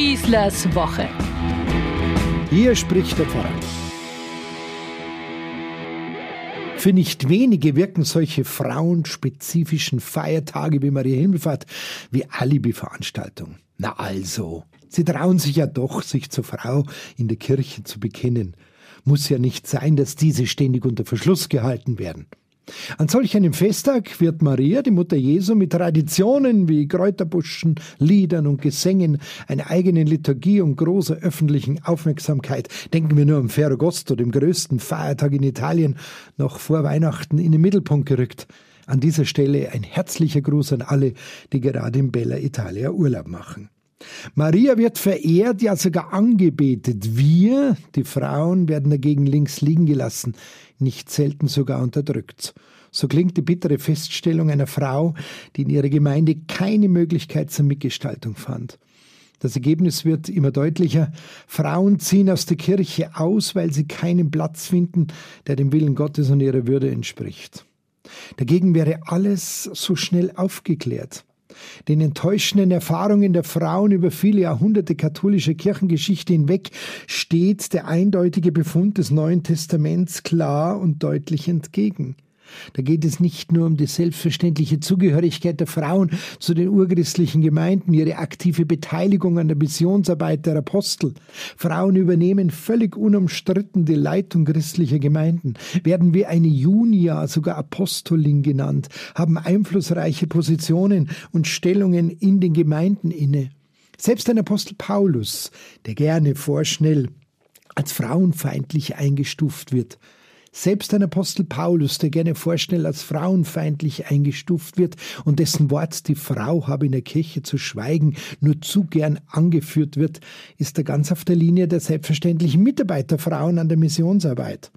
Schießlers Woche. Hier spricht der Pfarrer. Für nicht wenige wirken solche frauenspezifischen Feiertage wie Maria Himmelfahrt wie Alibi-Veranstaltungen. Na also, sie trauen sich ja doch, sich zur Frau in der Kirche zu bekennen. Muss ja nicht sein, dass diese ständig unter Verschluss gehalten werden. An solch einem Festtag wird Maria, die Mutter Jesu, mit Traditionen wie Kräuterbuschen, Liedern und Gesängen, einer eigenen Liturgie und großer öffentlichen Aufmerksamkeit, denken wir nur am Ferragosto, dem größten Feiertag in Italien, noch vor Weihnachten in den Mittelpunkt gerückt. An dieser Stelle ein herzlicher Gruß an alle, die gerade in Bella Italia Urlaub machen. Maria wird verehrt, ja sogar angebetet. Wir, die Frauen, werden dagegen links liegen gelassen, nicht selten sogar unterdrückt. So klingt die bittere Feststellung einer Frau, die in ihrer Gemeinde keine Möglichkeit zur Mitgestaltung fand. Das Ergebnis wird immer deutlicher. Frauen ziehen aus der Kirche aus, weil sie keinen Platz finden, der dem Willen Gottes und ihrer Würde entspricht. Dagegen wäre alles so schnell aufgeklärt. Den enttäuschenden Erfahrungen der Frauen über viele Jahrhunderte katholischer Kirchengeschichte hinweg steht der eindeutige Befund des Neuen Testaments klar und deutlich entgegen. Da geht es nicht nur um die selbstverständliche Zugehörigkeit der Frauen zu den urchristlichen Gemeinden, ihre aktive Beteiligung an der Missionsarbeit der Apostel. Frauen übernehmen völlig unumstritten die Leitung christlicher Gemeinden, werden wie eine Junia, sogar Apostolin genannt, haben einflussreiche Positionen und Stellungen in den Gemeinden inne. Selbst ein Apostel Paulus, der gerne vorschnell als frauenfeindlich eingestuft wird, selbst ein Apostel Paulus, der gerne vorschnell als frauenfeindlich eingestuft wird und dessen Wort, die Frau habe in der Kirche zu schweigen, nur zu gern angeführt wird, ist er ganz auf der Linie der selbstverständlichen Mitarbeiterfrauen an der Missionsarbeit.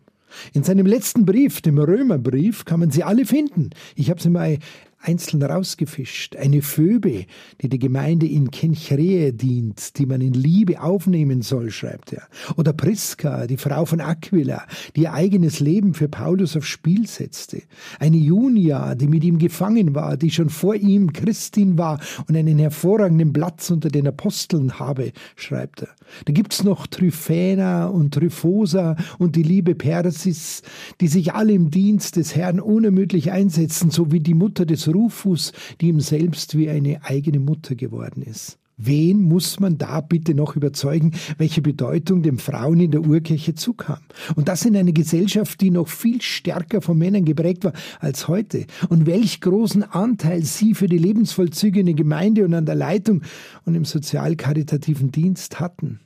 In seinem letzten Brief, dem Römerbrief, kann man sie alle finden. Ich habe sie mal einzeln rausgefischt. Eine Phoebe, die die Gemeinde in Kenchreä dient, die man in Liebe aufnehmen soll, schreibt er. Oder Priska, die Frau von Aquila, die ihr eigenes Leben für Paulus aufs Spiel setzte. Eine Junia, die mit ihm gefangen war, die schon vor ihm Christin war und einen hervorragenden Platz unter den Aposteln habe, schreibt er. Da gibt's noch Tryphäna und Tryphosa und die liebe Persis, die sich alle im Dienst des Herrn unermüdlich einsetzen, so wie die Mutter des Rufus, die ihm selbst wie eine eigene Mutter geworden ist. Wen muss man da bitte noch überzeugen, welche Bedeutung den Frauen in der Urkirche zukam? Und das in einer Gesellschaft, die noch viel stärker von Männern geprägt war als heute. Und welch großen Anteil sie für die Lebensvollzüge in der Gemeinde und an der Leitung und im sozial-karitativen Dienst hatten.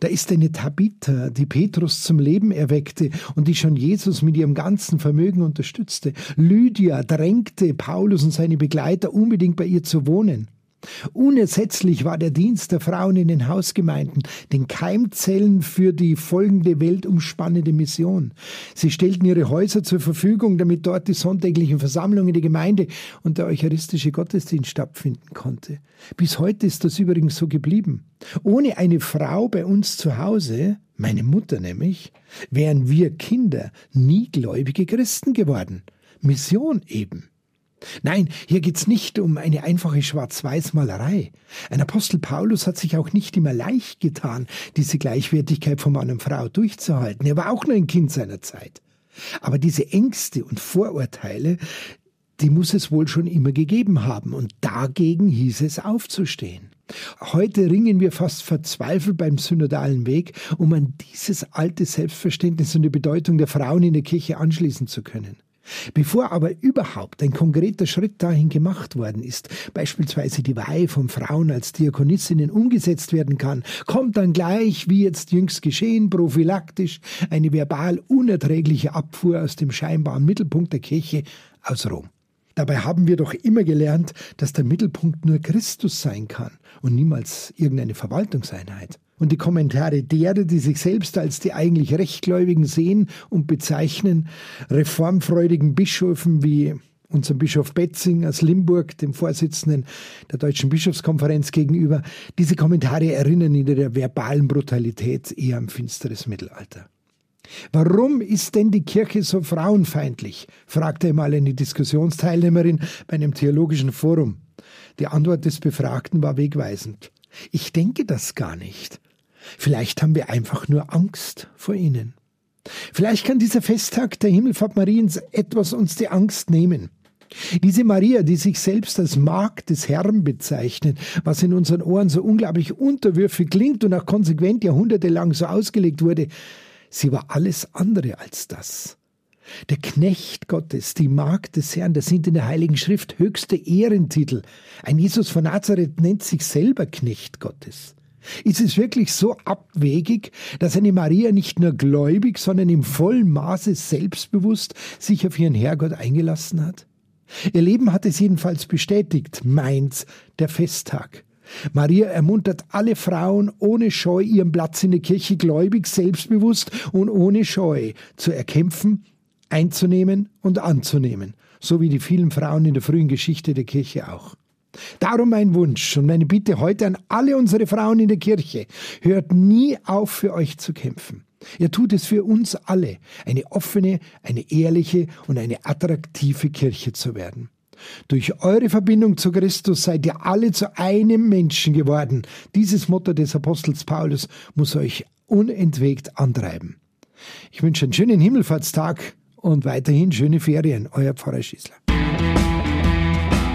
Da ist eine Tabitha, die Petrus zum Leben erweckte und die schon Jesus mit ihrem ganzen Vermögen unterstützte. Lydia drängte Paulus und seine Begleiter unbedingt bei ihr zu wohnen. Unersetzlich war der Dienst der Frauen in den Hausgemeinden, den Keimzellen für die folgende weltumspannende Mission. Sie stellten ihre Häuser zur Verfügung, damit dort die sonntäglichen Versammlungen der Gemeinde und der eucharistische Gottesdienst stattfinden konnte. Bis heute ist das übrigens so geblieben. Ohne eine Frau bei uns zu Hause, meine Mutter nämlich, wären wir Kinder nie gläubige Christen geworden. Mission eben. Nein, hier geht's nicht um eine einfache Schwarz-Weiß-Malerei. Ein Apostel Paulus hat sich auch nicht immer leicht getan, diese Gleichwertigkeit von Mann und Frau durchzuhalten. Er war auch nur ein Kind seiner Zeit. Aber diese Ängste und Vorurteile, die muss es wohl schon immer gegeben haben, und dagegen hieß es aufzustehen. Heute ringen wir fast verzweifelt beim synodalen Weg, um an dieses alte Selbstverständnis und die Bedeutung der Frauen in der Kirche anschließen zu können. Bevor aber überhaupt ein konkreter Schritt dahin gemacht worden ist, beispielsweise die Weihe von Frauen als Diakonissinnen umgesetzt werden kann, kommt dann gleich, wie jetzt jüngst geschehen, prophylaktisch eine verbal unerträgliche Abfuhr aus dem scheinbaren Mittelpunkt der Kirche aus Rom. Dabei haben wir doch immer gelernt, dass der Mittelpunkt nur Christus sein kann und niemals irgendeine Verwaltungseinheit. Und die Kommentare derer, die sich selbst als die eigentlich Rechtgläubigen sehen und bezeichnen, reformfreudigen Bischöfen wie unserem Bischof Betzing aus Limburg, dem Vorsitzenden der Deutschen Bischofskonferenz gegenüber, diese Kommentare erinnern in der verbalen Brutalität eher am finsteres Mittelalter. Warum ist denn die Kirche so frauenfeindlich? fragte einmal eine Diskussionsteilnehmerin bei einem theologischen Forum. Die Antwort des Befragten war wegweisend. Ich denke das gar nicht. Vielleicht haben wir einfach nur Angst vor ihnen. Vielleicht kann dieser Festtag der Himmelfahrt Mariens etwas uns die Angst nehmen. Diese Maria, die sich selbst als Magd des Herrn bezeichnet, was in unseren Ohren so unglaublich unterwürfig klingt und auch konsequent jahrhundertelang so ausgelegt wurde, sie war alles andere als das. Der Knecht Gottes, die Magd des Herrn, das sind in der Heiligen Schrift höchste Ehrentitel. Ein Jesus von Nazareth nennt sich selber Knecht Gottes. Ist es wirklich so abwegig, dass eine Maria nicht nur gläubig, sondern im vollen Maße selbstbewusst sich auf ihren Herrgott eingelassen hat? Ihr Leben hat es jedenfalls bestätigt, meint der Festtag. Maria ermuntert alle Frauen ohne Scheu ihren Platz in der Kirche gläubig, selbstbewusst und ohne Scheu zu erkämpfen, einzunehmen und anzunehmen, so wie die vielen Frauen in der frühen Geschichte der Kirche auch. Darum mein Wunsch und meine Bitte heute an alle unsere Frauen in der Kirche, hört nie auf für euch zu kämpfen. Ihr tut es für uns alle, eine offene, eine ehrliche und eine attraktive Kirche zu werden. Durch eure Verbindung zu Christus seid ihr alle zu einem Menschen geworden. Dieses Motto des Apostels Paulus muss euch unentwegt antreiben. Ich wünsche einen schönen Himmelfahrtstag und weiterhin schöne Ferien. Euer Pfarrer Schießler.